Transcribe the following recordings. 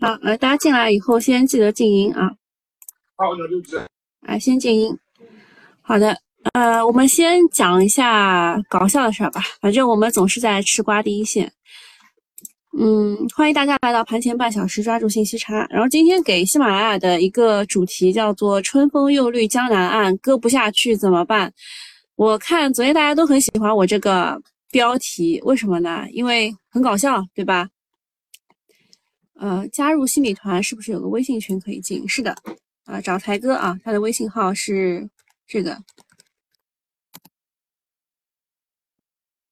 好，呃，大家进来以后先记得静音啊。好，那就这。哎，先静音。好的，呃，我们先讲一下搞笑的事儿吧。反正我们总是在吃瓜第一线。嗯，欢迎大家来到盘前半小时，抓住信息差。然后今天给喜马拉雅的一个主题叫做“春风又绿江南岸，割不下去怎么办？”我看昨天大家都很喜欢我这个标题，为什么呢？因为很搞笑，对吧？呃，加入新米团是不是有个微信群可以进？是的，啊，找才哥啊，他的微信号是这个，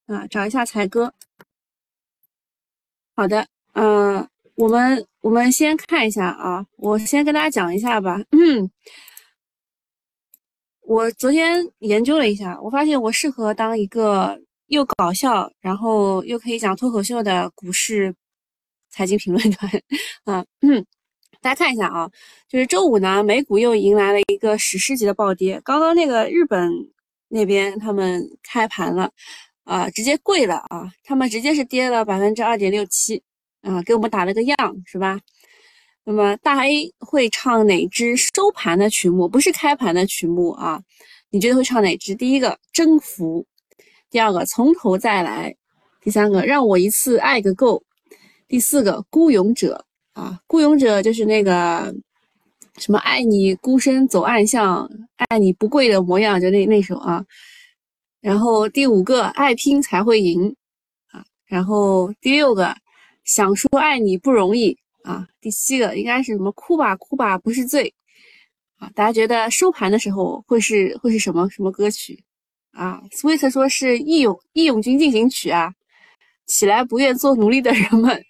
啊，找一下才哥。好的，嗯，我们我们先看一下啊，我先跟大家讲一下吧。嗯，我昨天研究了一下，我发现我适合当一个又搞笑，然后又可以讲脱口秀的股市。财经评论团，啊，大家看一下啊，就是周五呢，美股又迎来了一个史诗级的暴跌。刚刚那个日本那边他们开盘了，啊，直接跪了啊，他们直接是跌了百分之二点六七，啊，给我们打了个样，是吧？那么大 A 会唱哪支收盘的曲目？不是开盘的曲目啊？你觉得会唱哪支？第一个征服，第二个从头再来，第三个让我一次爱个够。第四个孤勇者啊，孤勇者就是那个什么爱你孤身走暗巷，爱你不跪的模样，就那那首啊。然后第五个爱拼才会赢啊。然后第六个想说爱你不容易啊。第七个应该是什么哭吧哭吧不是罪啊。大家觉得收盘的时候会是会是什么什么歌曲啊？Sweet 说是义勇义勇军进行曲啊。起来不愿做奴隶的人们。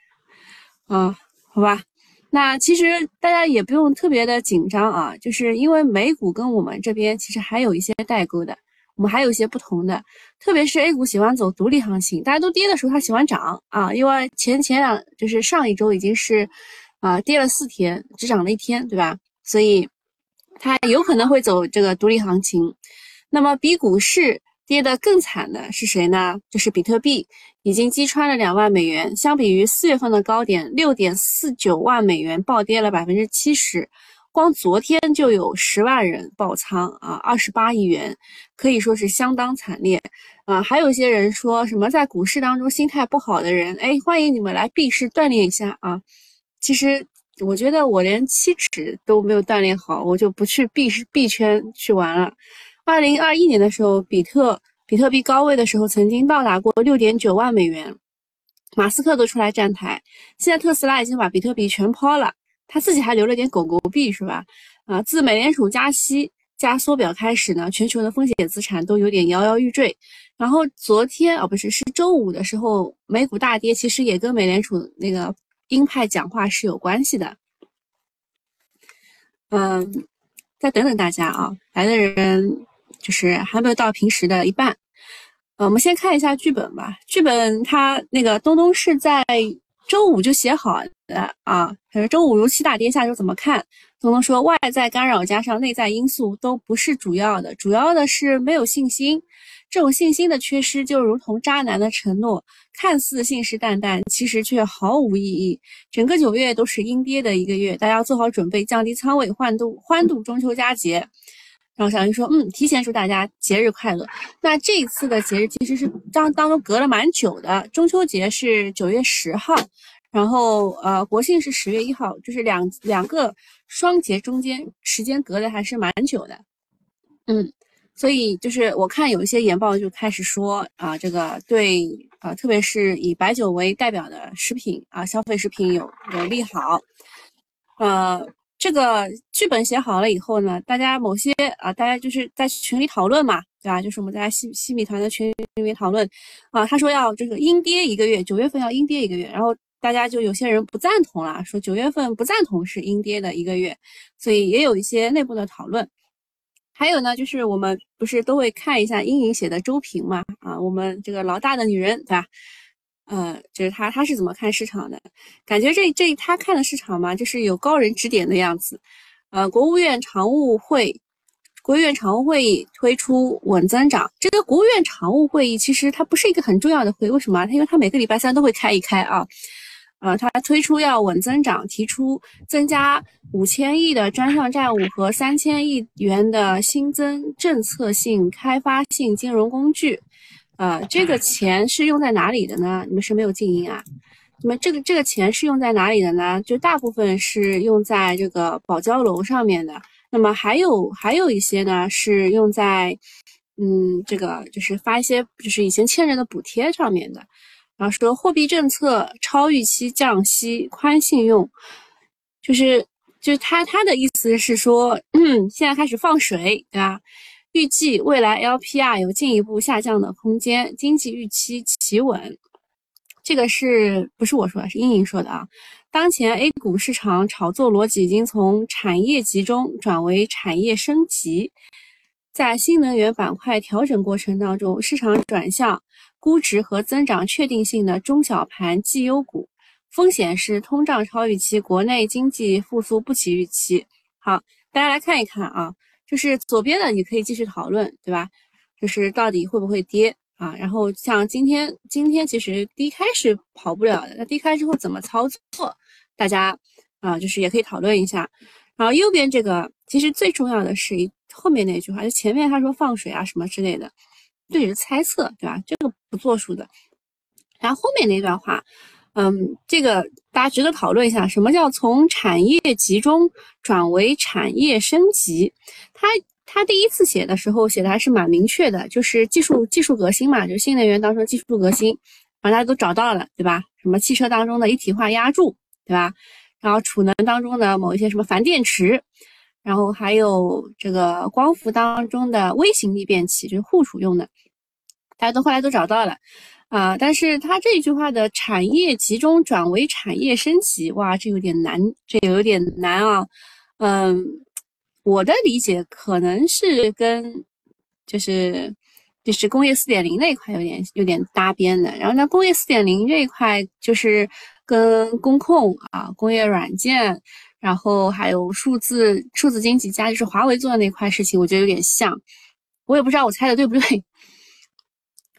啊，好吧，那其实大家也不用特别的紧张啊，就是因为美股跟我们这边其实还有一些代沟的，我们还有一些不同的，特别是 A 股喜欢走独立行情，大家都跌的时候它喜欢涨啊，因为前前两就是上一周已经是啊跌了四天，只涨了一天，对吧？所以它有可能会走这个独立行情，那么比股市。跌得更惨的是谁呢？就是比特币，已经击穿了两万美元。相比于四月份的高点六点四九万美元，暴跌了百分之七十。光昨天就有十万人爆仓啊，二十八亿元，可以说是相当惨烈啊。还有一些人说什么在股市当中心态不好的人，哎，欢迎你们来币市锻炼一下啊。其实我觉得我连七尺都没有锻炼好，我就不去币市币圈去玩了。二零二一年的时候，比特比特币高位的时候，曾经到达过六点九万美元，马斯克都出来站台。现在特斯拉已经把比特币全抛了，他自己还留了点狗狗币，是吧？啊，自美联储加息加缩表开始呢，全球的风险资产都有点摇摇欲坠。然后昨天哦，不是，是周五的时候，美股大跌，其实也跟美联储那个鹰派讲话是有关系的。嗯，再等等大家啊，来的人。就是还没有到平时的一半，呃，我们先看一下剧本吧。剧本它那个东东是在周五就写好的啊，他说周五如期大跌，下周怎么看？东东说外在干扰加上内在因素都不是主要的，主要的是没有信心。这种信心的缺失就如同渣男的承诺，看似信誓旦旦，其实却毫无意义。整个九月都是阴跌的一个月，大家要做好准备，降低仓位，欢度欢度中秋佳节。然后小鱼说：“嗯，提前祝大家节日快乐。那这一次的节日其实是当当中隔了蛮久的，中秋节是九月十号，然后呃国庆是十月一号，就是两两个双节中间时间隔的还是蛮久的。嗯，所以就是我看有一些研报就开始说啊，这个对啊，特别是以白酒为代表的食品啊，消费食品有有利好，呃。”这个剧本写好了以后呢，大家某些啊，大家就是在群里讨论嘛，对吧？就是我们在西西米团的群里面讨论啊，他说要这个阴跌一个月，九月份要阴跌一个月，然后大家就有些人不赞同了，说九月份不赞同是阴跌的一个月，所以也有一些内部的讨论。还有呢，就是我们不是都会看一下阴影写的周评嘛，啊，我们这个老大的女人，对吧？呃，就是他，他是怎么看市场的？感觉这这他看的市场嘛，就是有高人指点的样子。呃，国务院常务会，国务院常务会议推出稳增长。这个国务院常务会议其实它不是一个很重要的会，为什么？它因为它每个礼拜三都会开一开啊。呃，他推出要稳增长，提出增加五千亿的专项债务和三千亿元的新增政策性开发性金融工具。呃，这个钱是用在哪里的呢？你们是没有静音啊？那么这个这个钱是用在哪里的呢？就大部分是用在这个保交楼上面的。那么还有还有一些呢，是用在，嗯，这个就是发一些就是以前欠人的补贴上面的。然后说货币政策超预期降息宽信用，就是就是他他的意思是说，嗯现在开始放水，对吧？预计未来 LPR 有进一步下降的空间，经济预期企稳。这个是不是我说的？是英英说的啊。当前 A 股市场炒作逻辑已经从产业集中转为产业升级，在新能源板块调整过程当中，市场转向估值和增长确定性的中小盘绩优股，风险是通胀超预期，国内经济复苏不及预期。好，大家来看一看啊，就是左边的你可以继续讨论，对吧？就是到底会不会跌啊？然后像今天，今天其实低开是跑不了的，那低开之后怎么操作？大家啊，就是也可以讨论一下。然后右边这个，其实最重要的是一后面那句话，就前面他说放水啊什么之类的，这只是猜测，对吧？这个不作数的。然后后面那段话，嗯，这个大家值得讨论一下，什么叫从产业集中转为产业升级？他他第一次写的时候写的还是蛮明确的，就是技术技术革新嘛，就新能源当中技术革新，然后大家都找到了，对吧？什么汽车当中的一体化压铸。对吧？然后储能当中的某一些什么钒电池，然后还有这个光伏当中的微型逆变器，就是护储用的，大家都后来都找到了啊。但是他这句话的产业集中转为产业升级，哇，这有点难，这有点难啊。嗯，我的理解可能是跟就是就是工业四点零那一块有点有点搭边的。然后呢，工业四点零这一块就是。跟工控啊、工业软件，然后还有数字数字经济加，就是华为做的那块事情，我觉得有点像。我也不知道我猜的对不对。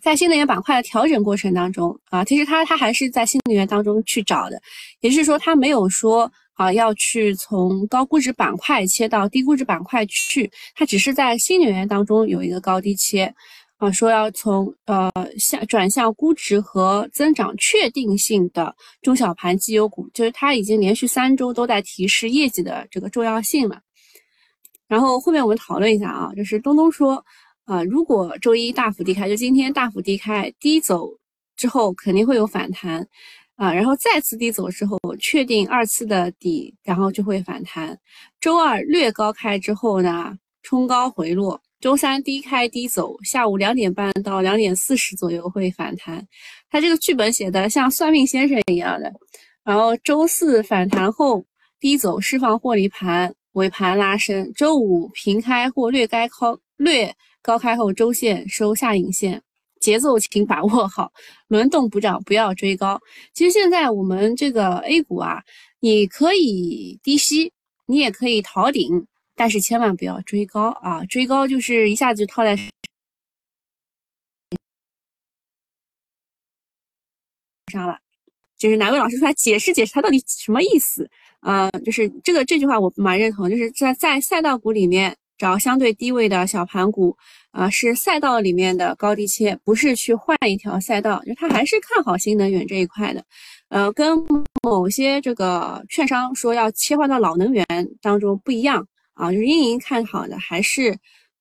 在新能源板块的调整过程当中啊，其实它它还是在新能源当中去找的，也就是说它没有说啊要去从高估值板块切到低估值板块去，它只是在新能源当中有一个高低切。啊，说要从呃向转向估值和增长确定性的中小盘绩优股，就是它已经连续三周都在提示业绩的这个重要性了。然后后面我们讨论一下啊，就是东东说，啊，如果周一大幅低开，就今天大幅低开低走之后肯定会有反弹啊，然后再次低走之后确定二次的底，然后就会反弹。周二略高开之后呢，冲高回落。周三低开低走，下午两点半到两点四十左右会反弹。他这个剧本写的像算命先生一样的。然后周四反弹后低走，释放获利盘，尾盘拉升。周五平开或略该高略高开后周线收下影线，节奏请把握好，轮动补涨不要追高。其实现在我们这个 A 股啊，你可以低吸，你也可以逃顶。但是千万不要追高啊！追高就是一下子就套在上了。就是哪位老师出来解释解释，他到底什么意思啊？就是这个这句话我蛮认同，就是在在赛道股里面找相对低位的小盘股啊，是赛道里面的高低切，不是去换一条赛道。就他还是看好新能源这一块的，呃，跟某些这个券商说要切换到老能源当中不一样。啊，就是运营看好的还是，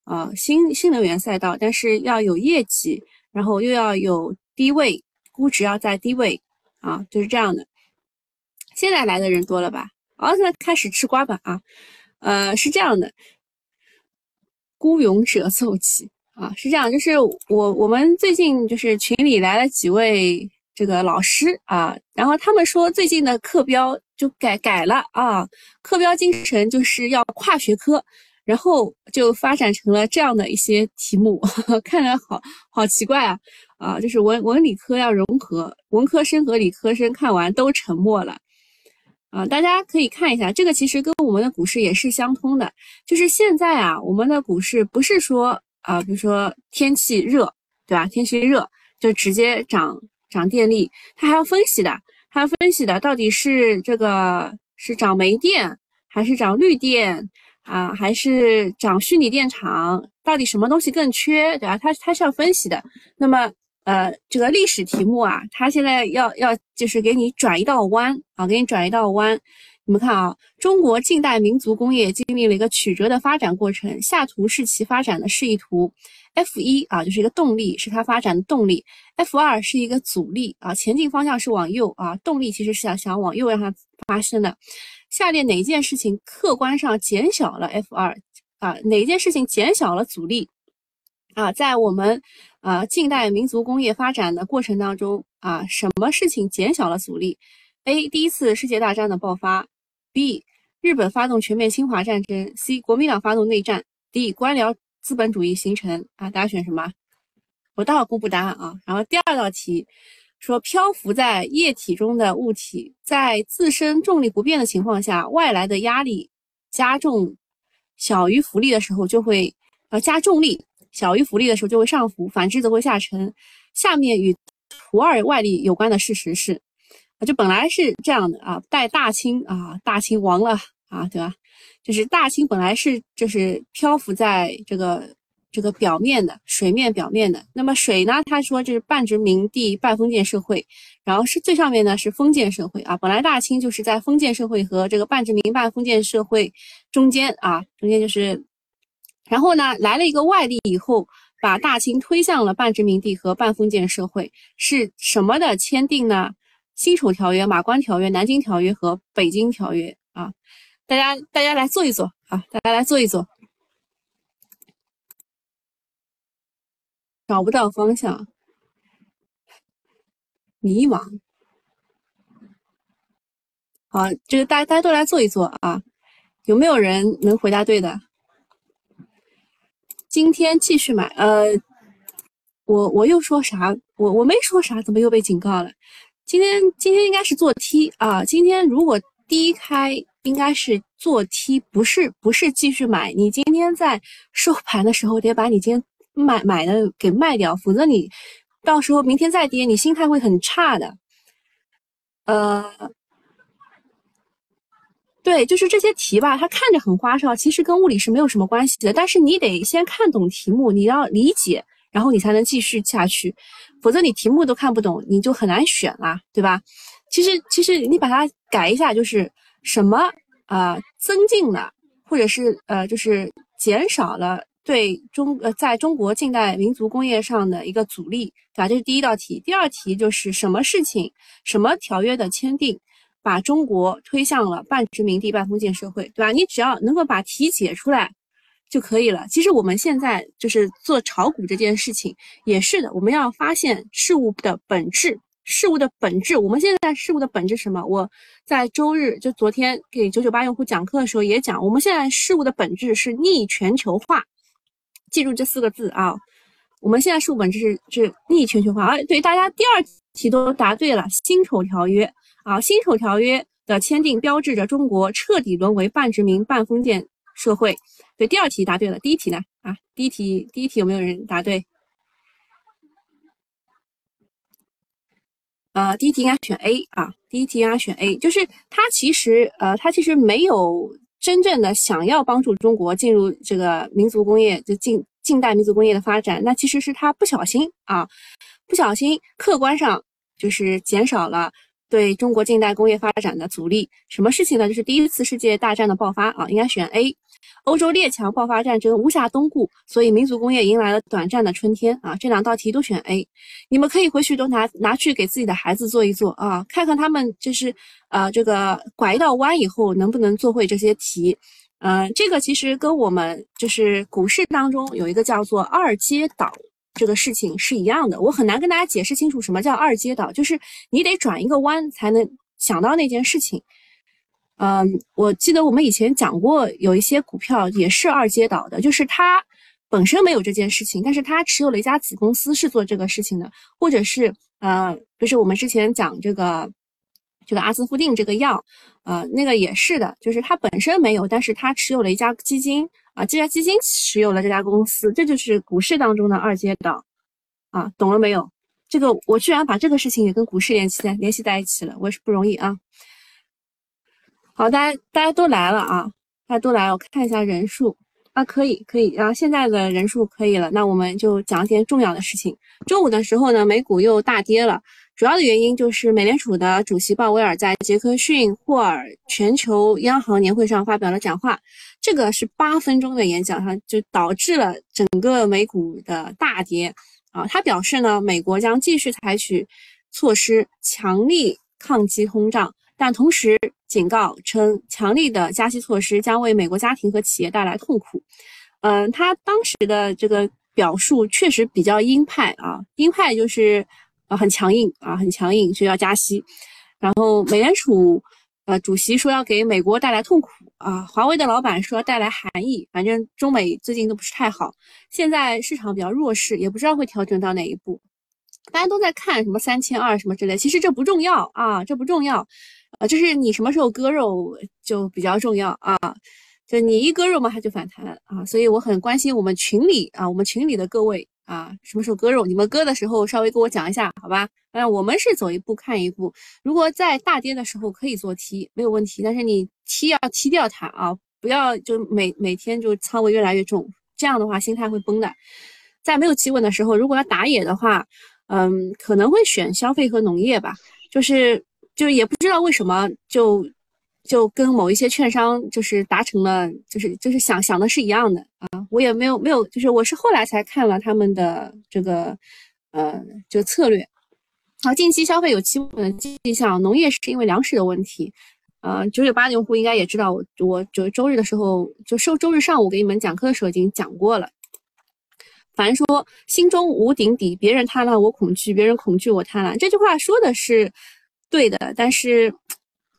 呃，新新能源赛道，但是要有业绩，然后又要有低位估值要在低位，啊，就是这样的。现在来的人多了吧？哦，现在开始吃瓜吧啊，呃，是这样的，孤勇者奏起啊，是这样，就是我我们最近就是群里来了几位。这个老师啊，然后他们说最近的课标就改改了啊，课标精神就是要跨学科，然后就发展成了这样的一些题目，看着好好奇怪啊啊，就是文文理科要融合，文科生和理科生看完都沉默了啊，大家可以看一下，这个其实跟我们的股市也是相通的，就是现在啊，我们的股市不是说啊，比如说天气热，对吧？天气热就直接涨。涨电力，它还要分析的，它分析的到底是这个是涨煤电还是涨绿电啊，还是涨虚拟电厂？到底什么东西更缺，对吧？它它是要分析的。那么呃，这个历史题目啊，它现在要要就是给你转一道弯啊，给你转一道弯。你们看啊，中国近代民族工业经历了一个曲折的发展过程，下图是其发展的示意图。F 一啊，就是一个动力，是它发展的动力；F 二是一个阻力啊，前进方向是往右啊，动力其实是想想往右让它发生的。下列哪件事情客观上减小了 F 二啊？哪件事情减小了阻力啊？在我们啊近代民族工业发展的过程当中啊，什么事情减小了阻力？A. 第一次世界大战的爆发。B. 日本发动全面侵华战争。C. 国民党发动内战。D. 官僚资本主义形成。啊，大家选什么？我待会公布答案啊。然后第二道题说，漂浮在液体中的物体在自身重力不变的情况下，外来的压力加重小于浮力的时候就会呃加重力小于浮力的时候就会上浮，反之则会下沉。下面与图二外力有关的事实是。啊，就本来是这样的啊，待大清啊，大清亡了啊，对吧？就是大清本来是就是漂浮在这个这个表面的水面表面的。那么水呢，他说这是半殖民地半封建社会，然后是最上面呢是封建社会啊。本来大清就是在封建社会和这个半殖民半封建社会中间啊，中间就是，然后呢来了一个外力以后，把大清推向了半殖民地和半封建社会，是什么的签订呢？辛丑条约、马关条约、南京条约和北京条约啊，大家大家来做一做啊，大家来做一做。找不到方向，迷茫。好，这个大家大家都来做一做啊，有没有人能回答对的？今天继续买，呃，我我又说啥？我我没说啥，怎么又被警告了？今天今天应该是做 T 啊，今天如果低开应该是做 T，不是不是继续买。你今天在收盘的时候得把你今天买买的给卖掉，否则你到时候明天再跌，你心态会很差的。呃，对，就是这些题吧，它看着很花哨，其实跟物理是没有什么关系的。但是你得先看懂题目，你要理解，然后你才能继续下去。否则你题目都看不懂，你就很难选啦，对吧？其实其实你把它改一下，就是什么啊增进了，或者是呃就是减少了对中呃在中国近代民族工业上的一个阻力，对吧？这是第一道题。第二题就是什么事情什么条约的签订，把中国推向了半殖民地半封建社会，对吧？你只要能够把题解出来。就可以了。其实我们现在就是做炒股这件事情，也是的。我们要发现事物的本质，事物的本质。我们现在事物的本质什么？我在周日就昨天给九九八用户讲课的时候也讲，我们现在事物的本质是逆全球化。记住这四个字啊！我们现在事物本质是是逆全球化。啊，对，大家第二题都答对了。辛丑条约啊，辛丑条约的签订标志着中国彻底沦为半殖民半封建社会。对，第二题答对了。第一题呢？啊，第一题，第一题有没有人答对？呃，第一题应该选 A 啊，第一题应该选 A，就是他其实，呃，他其实没有真正的想要帮助中国进入这个民族工业，就近近代民族工业的发展，那其实是他不小心啊，不小心客观上就是减少了。对中国近代工业发展的阻力，什么事情呢？就是第一次世界大战的爆发啊，应该选 A。欧洲列强爆发战争，无暇东顾，所以民族工业迎来了短暂的春天啊。这两道题都选 A，你们可以回去都拿拿去给自己的孩子做一做啊，看看他们就是呃这个拐一道弯以后能不能做会这些题。嗯，这个其实跟我们就是股市当中有一个叫做二阶倒。这个事情是一样的，我很难跟大家解释清楚什么叫二阶导，就是你得转一个弯才能想到那件事情。嗯，我记得我们以前讲过，有一些股票也是二阶导的，就是它本身没有这件事情，但是它持有了一家子公司是做这个事情的，或者是呃，就是我们之前讲这个这个阿斯夫定这个药，呃，那个也是的，就是它本身没有，但是它持有了一家基金。啊，这家基金持有了这家公司，这就是股市当中的二阶倒，啊，懂了没有？这个我居然把这个事情也跟股市联系在联系在一起了，我也是不容易啊。好，大家大家都来了啊，大家都来，我看一下人数啊，可以可以，然后现在的人数可以了，那我们就讲一件重要的事情。中午的时候呢，美股又大跌了，主要的原因就是美联储的主席鲍威尔在杰克逊霍尔全球央行年会上发表了讲话，这个是八分钟的演讲，哈，就导致了整个美股的大跌。啊，他表示呢，美国将继续采取措施，强力抗击通胀，但同时警告称，强力的加息措施将为美国家庭和企业带来痛苦。嗯，他当时的这个表述确实比较鹰派啊，鹰派就是啊很强硬啊，很强硬，就要加息。然后美联储呃主席说要给美国带来痛苦。啊，华为的老板说要带来寒意，反正中美最近都不是太好，现在市场比较弱势，也不知道会调整到哪一步。大家都在看什么三千二什么之类，其实这不重要啊，这不重要，呃，就是你什么时候割肉就比较重要啊，就你一割肉嘛，它就反弹啊，所以我很关心我们群里啊，我们群里的各位。啊，什么时候割肉？你们割的时候稍微跟我讲一下，好吧？嗯，我们是走一步看一步。如果在大跌的时候可以做 T，没有问题。但是你 T 要踢掉它啊，不要就每每天就仓位越来越重，这样的话心态会崩的。在没有企稳的时候，如果要打野的话，嗯，可能会选消费和农业吧。就是就也不知道为什么就。就跟某一些券商就是达成了，就是就是想想的是一样的啊，我也没有没有，就是我是后来才看了他们的这个呃就策略。好，近期消费有企稳的迹象，农业是因为粮食的问题。呃，九九八的用户应该也知道，我我九周日的时候就收周日上午给你们讲课的时候已经讲过了。凡说心中无顶底，别人贪婪我恐惧，别人恐惧我贪婪，这句话说的是对的，但是。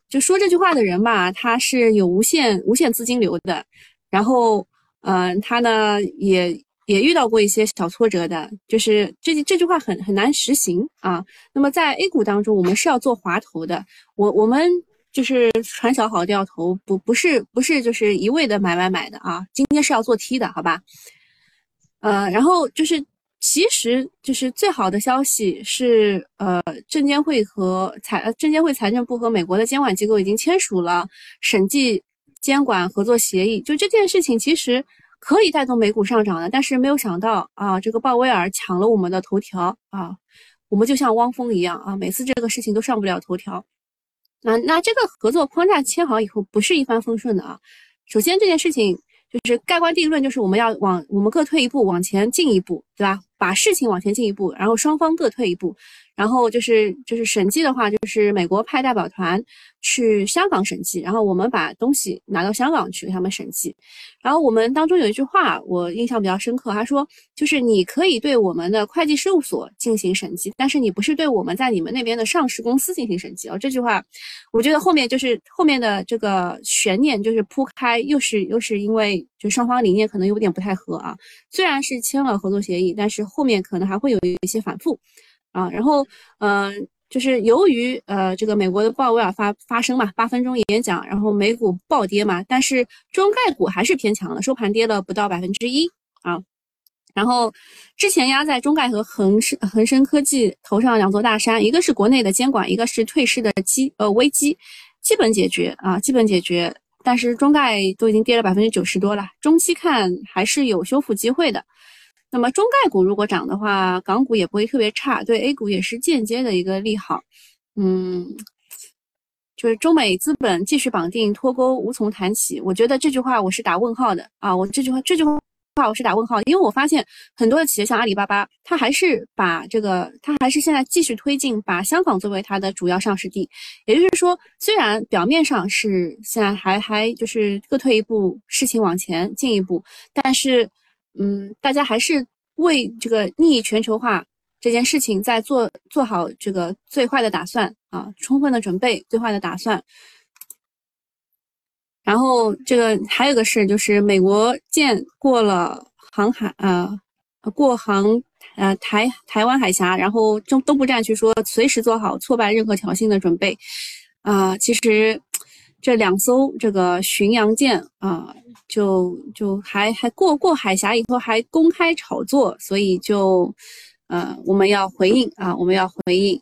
就说这句话的人吧，他是有无限无限资金流的，然后，嗯，他呢也也遇到过一些小挫折的，就是这这句话很很难实行啊。那么在 A 股当中，我们是要做滑头的，我我们就是船小好掉头，不不是不是就是一味的买买买的啊，今天是要做 T 的，好吧？呃，然后就是。其实就是最好的消息是，呃，证监会和财证监会财政部和美国的监管机构已经签署了审计监管合作协议。就这件事情，其实可以带动美股上涨的。但是没有想到啊，这个鲍威尔抢了我们的头条啊，我们就像汪峰一样啊，每次这个事情都上不了头条。那那这个合作框架签好以后，不是一帆风顺的啊。首先这件事情就是盖棺定论，就是我们要往我们各退一步，往前进一步，对吧？把事情往前进一步，然后双方各退一步，然后就是就是审计的话，就是美国派代表团去香港审计，然后我们把东西拿到香港去给他们审计。然后我们当中有一句话我印象比较深刻，他说就是你可以对我们的会计事务所进行审计，但是你不是对我们在你们那边的上市公司进行审计哦。这句话我觉得后面就是后面的这个悬念就是铺开，又是又是因为就双方理念可能有点不太合啊。虽然是签了合作协议，但是后面可能还会有一些反复，啊，然后，嗯，就是由于呃这个美国的鲍威尔发发声嘛，八分钟演讲，然后美股暴跌嘛，但是中概股还是偏强的，收盘跌了不到百分之一啊。然后之前压在中概和恒生恒生科技头上两座大山，一个是国内的监管，一个是退市的机呃危机，基本解决啊，基本解决。但是中概都已经跌了百分之九十多了，中期看还是有修复机会的。那么中概股如果涨的话，港股也不会特别差，对 A 股也是间接的一个利好。嗯，就是中美资本继续绑定脱钩，无从谈起。我觉得这句话我是打问号的啊！我这句话这句话我是打问号，因为我发现很多的企业像阿里巴巴，它还是把这个，它还是现在继续推进，把香港作为它的主要上市地。也就是说，虽然表面上是现在还还就是各退一步，事情往前进一步，但是。嗯，大家还是为这个逆全球化这件事情在做做好这个最坏的打算啊，充分的准备最坏的打算。然后这个还有个事就是美国舰过了航海呃过航呃台台湾海峡，然后中东部战区说随时做好挫败任何挑衅的准备啊。其实这两艘这个巡洋舰啊。就就还还过过海峡以后还公开炒作，所以就，呃，我们要回应啊，我们要回应，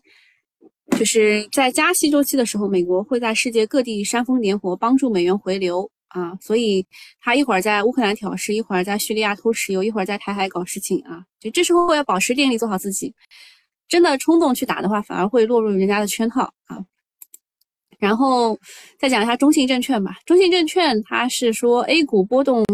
就是在加息周期的时候，美国会在世界各地煽风点火，帮助美元回流啊，所以他一会儿在乌克兰挑事，一会儿在叙利亚偷石油，一会儿在台海搞事情啊，就这时候要保持电力，做好自己。真的冲动去打的话，反而会落入人家的圈套啊。然后再讲一下中信证券吧。中信证券它是说 A 股波动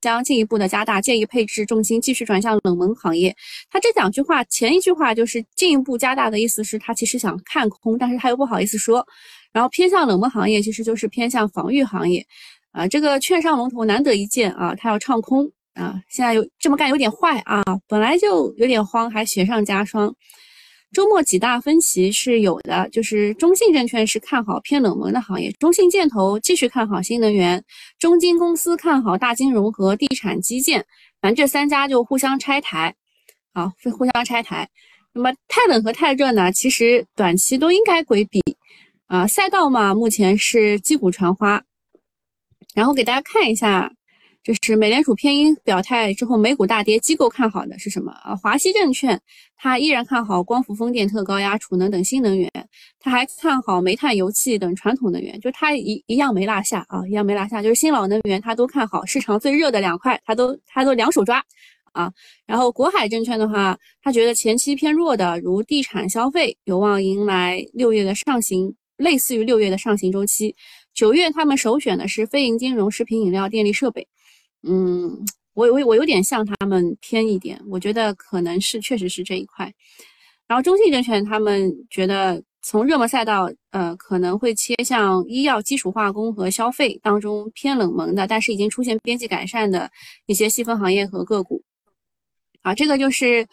将进一步的加大，建议配置重心继续转向冷门行业。它这两句话，前一句话就是进一步加大的意思是它其实想看空，但是他又不好意思说。然后偏向冷门行业，其实就是偏向防御行业啊。这个券商龙头难得一见啊，他要唱空啊，现在有这么干有点坏啊，本来就有点慌，还雪上加霜。周末几大分歧是有的，就是中信证券是看好偏冷门的行业，中信建投继续看好新能源，中金公司看好大金融和地产基建，反正这三家就互相拆台，啊，互相拆台。那么太冷和太热呢，其实短期都应该规避，啊，赛道嘛，目前是击鼓传花，然后给大家看一下。就是美联储偏鹰表态之后，美股大跌，机构看好的是什么啊？华西证券它依然看好光伏、风电、特高压、储能等新能源，它还看好煤炭、油气等传统能源，就它一一样没落下啊，一样没落下，就是新老能源它都看好，市场最热的两块它都它都两手抓啊。然后国海证券的话，他觉得前期偏弱的如地产、消费有望迎来六月的上行，类似于六月的上行周期。九月他们首选的是非银金融、食品饮料、电力设备。嗯，我我我有点向他们偏一点，我觉得可能是确实是这一块。然后中信证券他们觉得从热门赛道，呃，可能会切向医药、基础化工和消费当中偏冷门的，但是已经出现边际改善的一些细分行业和个股。啊，这个就是，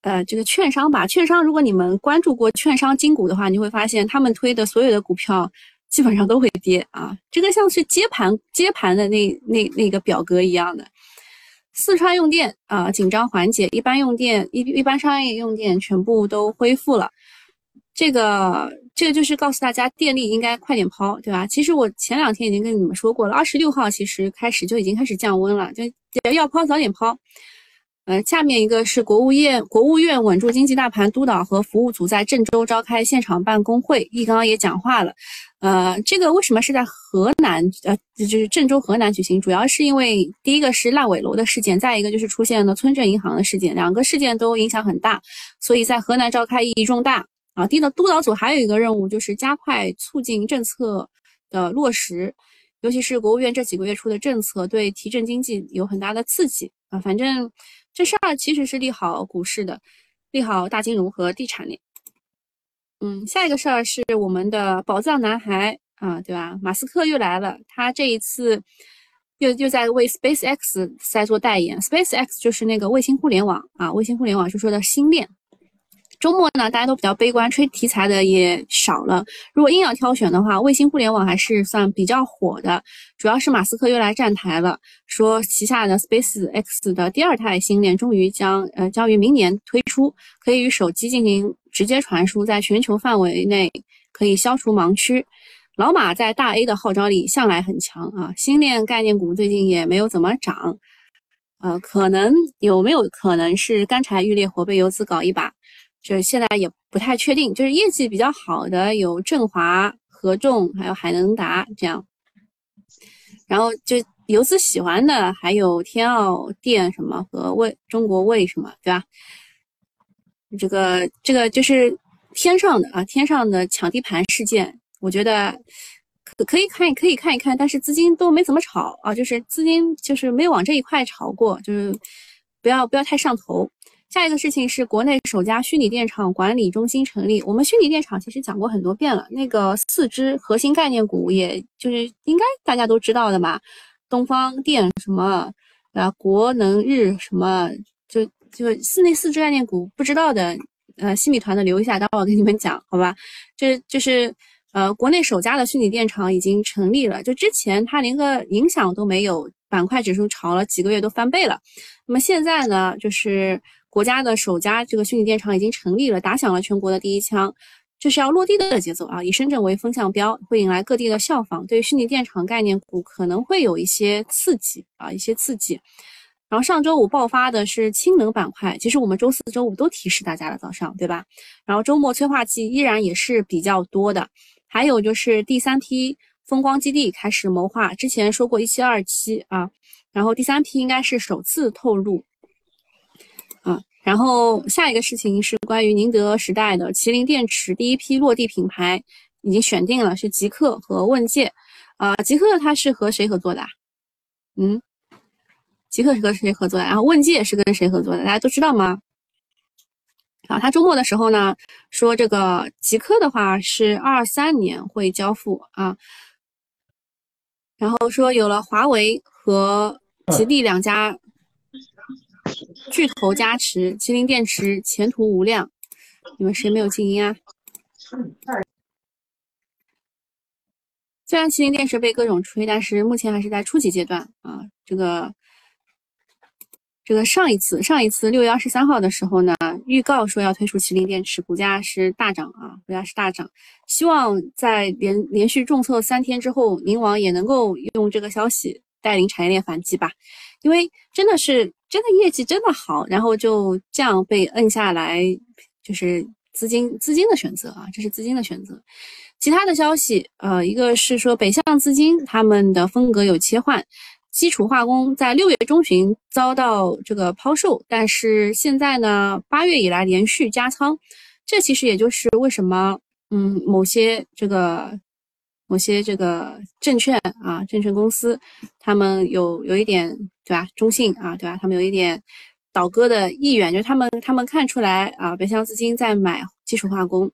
呃，这个券商吧。券商如果你们关注过券商金股的话，你会发现他们推的所有的股票。基本上都会跌啊，这个像是接盘接盘的那那那个表格一样的。四川用电啊紧张缓解，一般用电一一般商业用电全部都恢复了。这个这个就是告诉大家电力应该快点抛，对吧？其实我前两天已经跟你们说过了，二十六号其实开始就已经开始降温了，就要抛早点抛。呃，下面一个是国务院，国务院稳住经济大盘督导和服务组在郑州召开现场办公会，易纲也讲话了。呃，这个为什么是在河南？呃，就是郑州河南举行，主要是因为第一个是烂尾楼的事件，再一个就是出现了村镇银行的事件，两个事件都影响很大，所以在河南召开意义重大。啊，督导督导组还有一个任务就是加快促进政策的落实，尤其是国务院这几个月出的政策对提振经济有很大的刺激啊，反正。这事儿其实是利好股市的，利好大金融和地产链。嗯，下一个事儿是我们的宝藏男孩啊，对吧？马斯克又来了，他这一次又又在为 SpaceX 在做代言。SpaceX 就是那个卫星互联网啊，卫星互联网就说的星链。周末呢，大家都比较悲观，吹题材的也少了。如果硬要挑选的话，卫星互联网还是算比较火的。主要是马斯克又来站台了，说旗下的 Space X 的第二代星链终于将呃将于明年推出，可以与手机进行直接传输，在全球范围内可以消除盲区。老马在大 A 的号召力向来很强啊，星链概念股最近也没有怎么涨，呃，可能有没有可能是干柴遇烈火，被游资搞一把？就是现在也不太确定，就是业绩比较好的有振华、合众，还有海能达这样。然后就游资喜欢的还有天奥电什么和卫中国卫什么，对吧？这个这个就是天上的啊，天上的抢地盘事件，我觉得可可以看可以看一看，但是资金都没怎么炒啊，就是资金就是没有往这一块炒过，就是不要不要太上头。下一个事情是国内首家虚拟电厂管理中心成立。我们虚拟电厂其实讲过很多遍了，那个四只核心概念股，也就是应该大家都知道的嘛，东方电什么啊，国能日什么，就就四那四只概念股，不知道的，呃，新米团的留一下，待会儿跟你们讲，好吧？这就是呃，国内首家的虚拟电厂已经成立了，就之前它连个影响都没有，板块指数炒了几个月都翻倍了，那么现在呢，就是。国家的首家这个虚拟电厂已经成立了，打响了全国的第一枪，这是要落地的节奏啊！以深圳为风向标，会引来各地的效仿，对虚拟电厂概念股可能会有一些刺激啊，一些刺激。然后上周五爆发的是氢能板块，其实我们周四周五都提示大家了，早上对吧？然后周末催化剂依然也是比较多的，还有就是第三批风光基地开始谋划，之前说过一期二期啊，然后第三批应该是首次透露。然后下一个事情是关于宁德时代的麒麟电池第一批落地品牌已经选定了，是极客和问界啊。极客它是和谁合作的？嗯？极客是跟谁合作的？然后问界是跟谁合作的？大家都知道吗？啊，他周末的时候呢，说这个极客的话是二三年会交付啊，然后说有了华为和吉利两家巨头加持，麒麟电池前途无量。你们谁没有静音啊？虽然麒麟电池被各种吹，但是目前还是在初级阶段啊，这个。这个上一次上一次六月二十三号的时候呢，预告说要推出麒麟电池，股价是大涨啊，股价是大涨。希望在连连续重挫三天之后，宁王也能够用这个消息带领产业链反击吧，因为真的是真的业绩真的好，然后就这样被摁下来，就是资金资金的选择啊，这是资金的选择。其他的消息，呃，一个是说北向资金他们的风格有切换。基础化工在六月中旬遭到这个抛售，但是现在呢，八月以来连续加仓，这其实也就是为什么，嗯，某些这个某些这个证券啊，证券公司，他们有有一点对吧，中性啊，对吧，他们有一点倒戈的意愿，就是他们他们看出来啊，北向资金在买基础化工。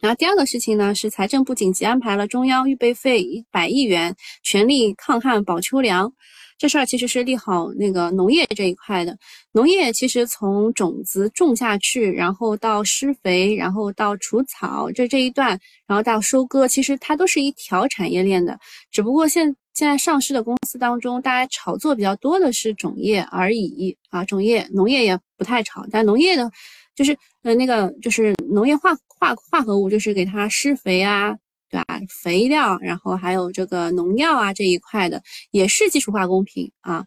然后第二个事情呢，是财政部紧急安排了中央预备费一百亿元，全力抗旱保秋粮。这事儿其实是利好那个农业这一块的。农业其实从种子种下去，然后到施肥，然后到除草，这这一段，然后到收割，其实它都是一条产业链的。只不过现现在上市的公司当中，大家炒作比较多的是种业而已啊，种业农业也不太炒，但农业的。就是呃那个就是农业化化化合物，就是给它施肥啊，对吧？肥料，然后还有这个农药啊这一块的，也是基础化工品啊。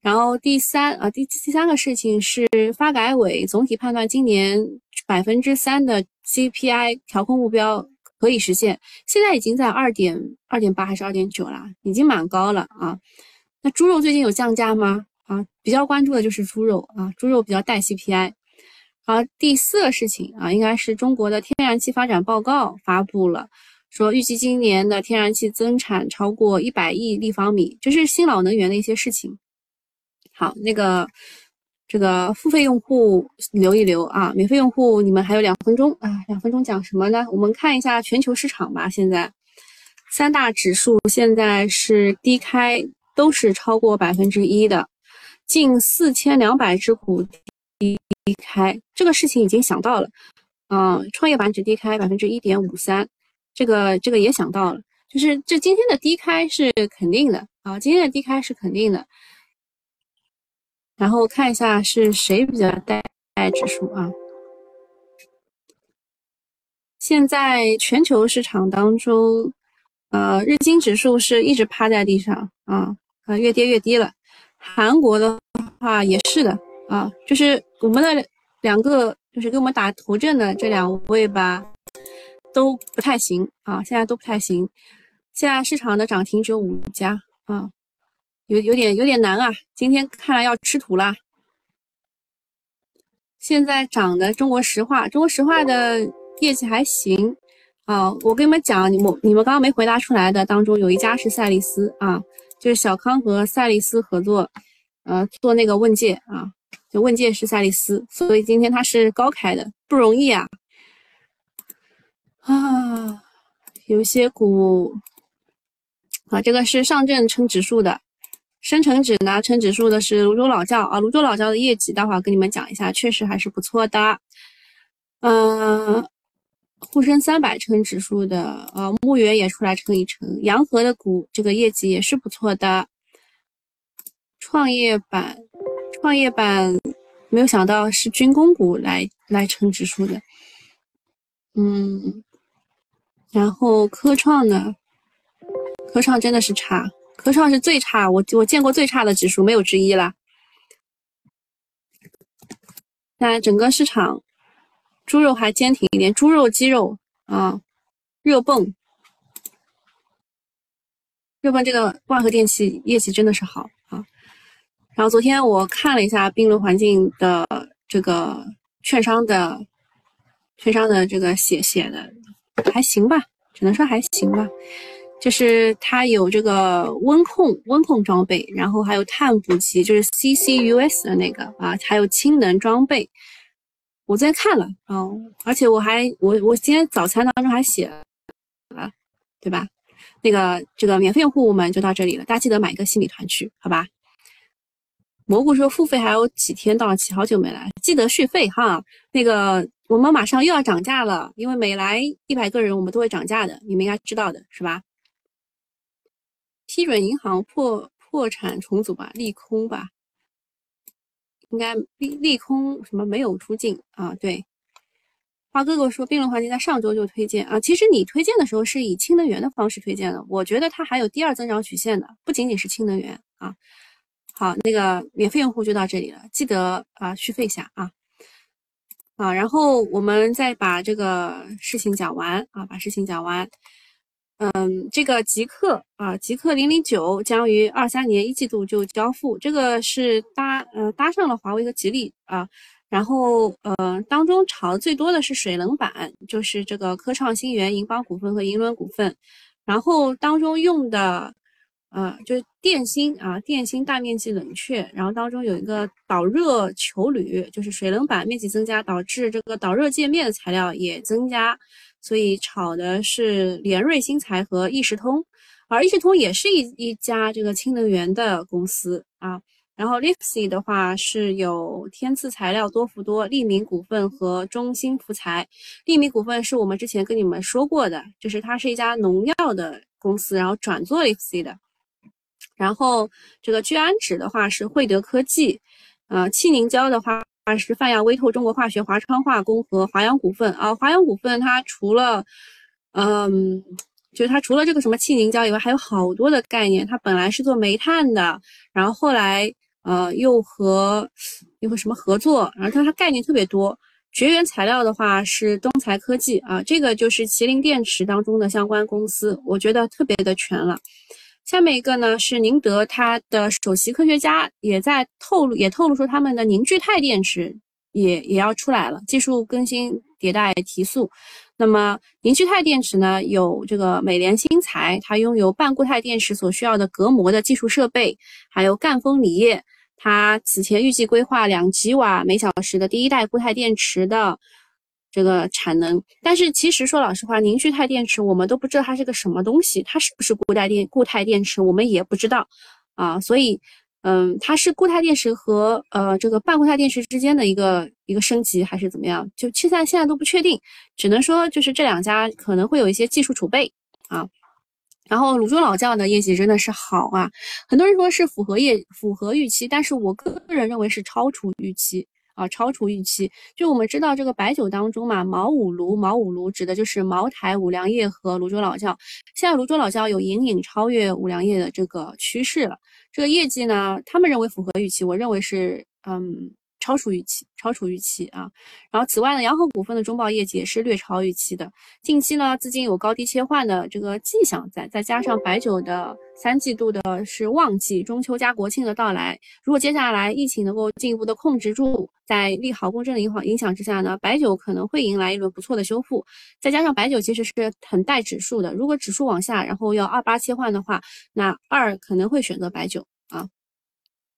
然后第三啊第第三个事情是发改委总体判断今年百分之三的 CPI 调控目标可以实现，现在已经在二点二点八还是二点九了，已经蛮高了啊。那猪肉最近有降价吗？啊，比较关注的就是猪肉啊，猪肉比较带 CPI。好，第四个事情啊，应该是中国的天然气发展报告发布了，说预计今年的天然气增产超过一百亿立方米，这是新老能源的一些事情。好，那个这个付费用户留一留啊，免费用户你们还有两分钟啊，两分钟讲什么呢？我们看一下全球市场吧。现在三大指数现在是低开，都是超过百分之一的，近四千两百只股。低开这个事情已经想到了，嗯，创业板指低开百分之一点五三，这个这个也想到了，就是这今天的低开是肯定的啊，今天的低开是肯定的。然后看一下是谁比较带带指数啊？现在全球市场当中，呃，日经指数是一直趴在地上啊，啊，越跌越低了。韩国的话也是的。啊，就是我们的两个，就是给我们打头阵的这两位吧，都不太行啊，现在都不太行。现在市场的涨停只有五家啊，有有点有点难啊。今天看来要吃土了。现在涨的中国石化，中国石化的业绩还行啊。我跟你们讲，你们你们刚刚没回答出来的当中，有一家是赛力斯啊，就是小康和赛力斯合作，呃，做那个问界啊。就问界是赛利斯，所以今天它是高开的，不容易啊！啊，有些股啊，这个是上证称指数的，深成指呢称指数的是泸州老窖啊，泸州老窖的业绩待会儿跟你们讲一下，确实还是不错的。嗯，沪深三百称指数的，啊，牧原也出来称一称，洋河的股这个业绩也是不错的，创业板。创业板没有想到是军工股来来撑指数的，嗯，然后科创呢，科创真的是差，科创是最差，我我见过最差的指数，没有之一啦那整个市场，猪肉还坚挺一点，猪肉、鸡肉啊，热泵，热泵这个万和电器业绩真的是好啊。然后昨天我看了一下冰轮环境的这个券商的券商的这个写写的还行吧，只能说还行吧。就是它有这个温控温控装备，然后还有碳捕集，就是 CCUS 的那个啊，还有氢能装备。我昨天看了啊，而且我还我我今天早餐当中还写了，对吧？那个这个免费用户们就到这里了，大家记得买一个新米团去，好吧？蘑菇说付费还有几天到期，好久没来，记得续费哈。那个我们马上又要涨价了，因为每来一百个人我们都会涨价的，你们应该知道的是吧？批准银行破破产重组吧，利空吧，应该利利空什么没有出境啊？对，花哥哥说，冰轮环境在上周就推荐啊，其实你推荐的时候是以氢能源的方式推荐的，我觉得它还有第二增长曲线的，不仅仅是氢能源啊。好，那个免费用户就到这里了，记得啊续费一下啊啊，然后我们再把这个事情讲完啊，把事情讲完。嗯，这个极客啊，极客零零九将于二三年一季度就交付，这个是搭呃搭上了华为和吉利啊，然后呃当中炒的最多的是水冷板，就是这个科创新源、银邦股份和银轮股份，然后当中用的呃就电芯啊，电芯大面积冷却，然后当中有一个导热球铝，就是水冷板面积增加导致这个导热界面的材料也增加。所以炒的是联瑞新材和易时通，而易时通也是一一家这个氢能源的公司啊。然后 Lipsy 的话是有天赐材料、多氟多、利民股份和中芯福材。利民股份是我们之前跟你们说过的，就是它是一家农药的公司，然后转做 Lipsy 的。然后这个聚氨酯的话是惠德科技，呃，气凝胶的话。是泛亚微透、中国化学、华昌化工和华阳股份啊。华阳股份它除了，嗯，就是它除了这个什么气凝胶以外，还有好多的概念。它本来是做煤炭的，然后后来呃又和又和什么合作，然后它它概念特别多。绝缘材料的话是东财科技啊，这个就是麒麟电池当中的相关公司，我觉得特别的全了。下面一个呢是宁德，它的首席科学家也在透露，也透露说他们的凝聚态电池也也要出来了，技术更新迭代提速。那么凝聚态电池呢，有这个美联新材，它拥有半固态电池所需要的隔膜的技术设备，还有赣锋锂业，它此前预计规划两吉瓦每小时的第一代固态电池的。这个产能，但是其实说老实话，凝聚态电池我们都不知道它是个什么东西，它是不是固态电固态电池我们也不知道啊，所以，嗯，它是固态电池和呃这个半固态电池之间的一个一个升级还是怎么样？就现在现在都不确定，只能说就是这两家可能会有一些技术储备啊。然后泸州老窖的业绩真的是好啊，很多人说是符合业符合预期，但是我个人认为是超出预期。啊，超出预期。就我们知道，这个白酒当中嘛，茅五炉，茅五炉指的就是茅台、五粮液和泸州老窖。现在泸州老窖有隐隐超越五粮液的这个趋势了。这个业绩呢，他们认为符合预期，我认为是嗯。超出预期，超出预期啊！然后此外呢，洋河股份的中报业绩也是略超预期的。近期呢，资金有高低切换的这个迹象在，再加上白酒的三季度的是旺季，中秋加国庆的到来，如果接下来疫情能够进一步的控制住，在利好共振的影响影响之下呢，白酒可能会迎来一轮不错的修复。再加上白酒其实是很带指数的，如果指数往下，然后要二八切换的话，那二可能会选择白酒啊。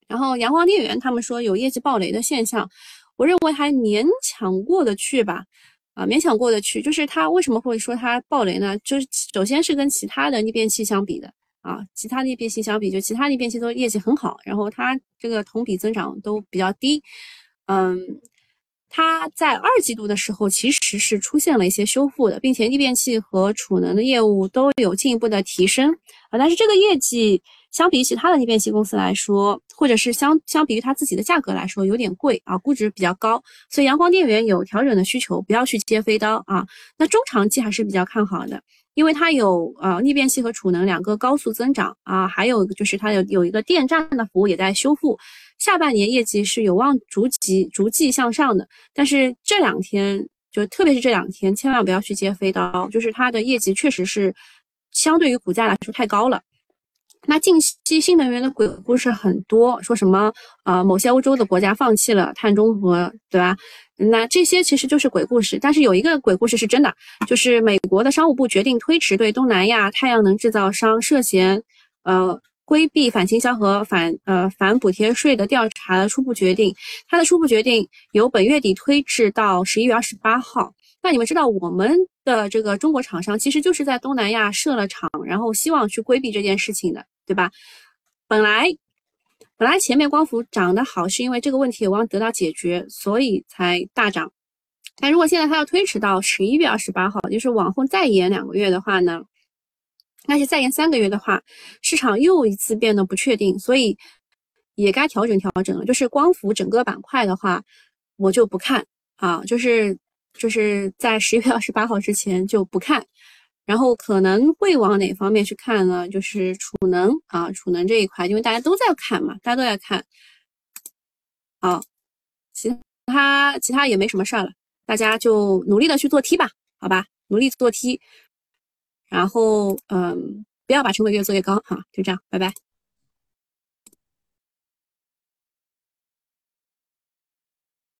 然后阳光电源他们说有业绩暴雷的现象，我认为还勉强过得去吧，啊，勉强过得去。就是它为什么会说它暴雷呢？就是首先是跟其他的逆变器相比的啊，其他逆变器相比，就其他逆变器都业绩很好，然后它这个同比增长都比较低，嗯，它在二季度的时候其实是出现了一些修复的，并且逆变器和储能的业务都有进一步的提升啊，但是这个业绩。相比其他的逆变器公司来说，或者是相相比于它自己的价格来说，有点贵啊，估值比较高，所以阳光电源有调整的需求，不要去接飞刀啊。那中长期还是比较看好的，因为它有呃逆变器和储能两个高速增长啊，还有就是它有有一个电站的服务也在修复，下半年业绩是有望逐级逐季向上的。但是这两天就特别是这两天，千万不要去接飞刀，就是它的业绩确实是相对于股价来说太高了。那近期新能源的鬼故事很多，说什么呃某些欧洲的国家放弃了碳中和，对吧？那这些其实就是鬼故事，但是有一个鬼故事是真的，就是美国的商务部决定推迟对东南亚太阳能制造商涉嫌呃规避反倾销和反呃反补贴税的调查的初步决定。它的初步决定由本月底推至到十一月二十八号。那你们知道我们的这个中国厂商其实就是在东南亚设了厂，然后希望去规避这件事情的，对吧？本来。本来前面光伏涨得好，是因为这个问题有望得到解决，所以才大涨。但如果现在它要推迟到十一月二十八号，就是往后再延两个月的话呢，而且再延三个月的话，市场又一次变得不确定，所以也该调整调整了。就是光伏整个板块的话，我就不看啊，就是就是在十一月二十八号之前就不看。然后可能会往哪方面去看呢？就是储能啊，储能这一块，因为大家都在看嘛，大家都在看。好，其他其他也没什么事儿了，大家就努力的去做 T 吧，好吧，努力做 T。然后嗯，不要把成本越做越高哈，就这样，拜拜。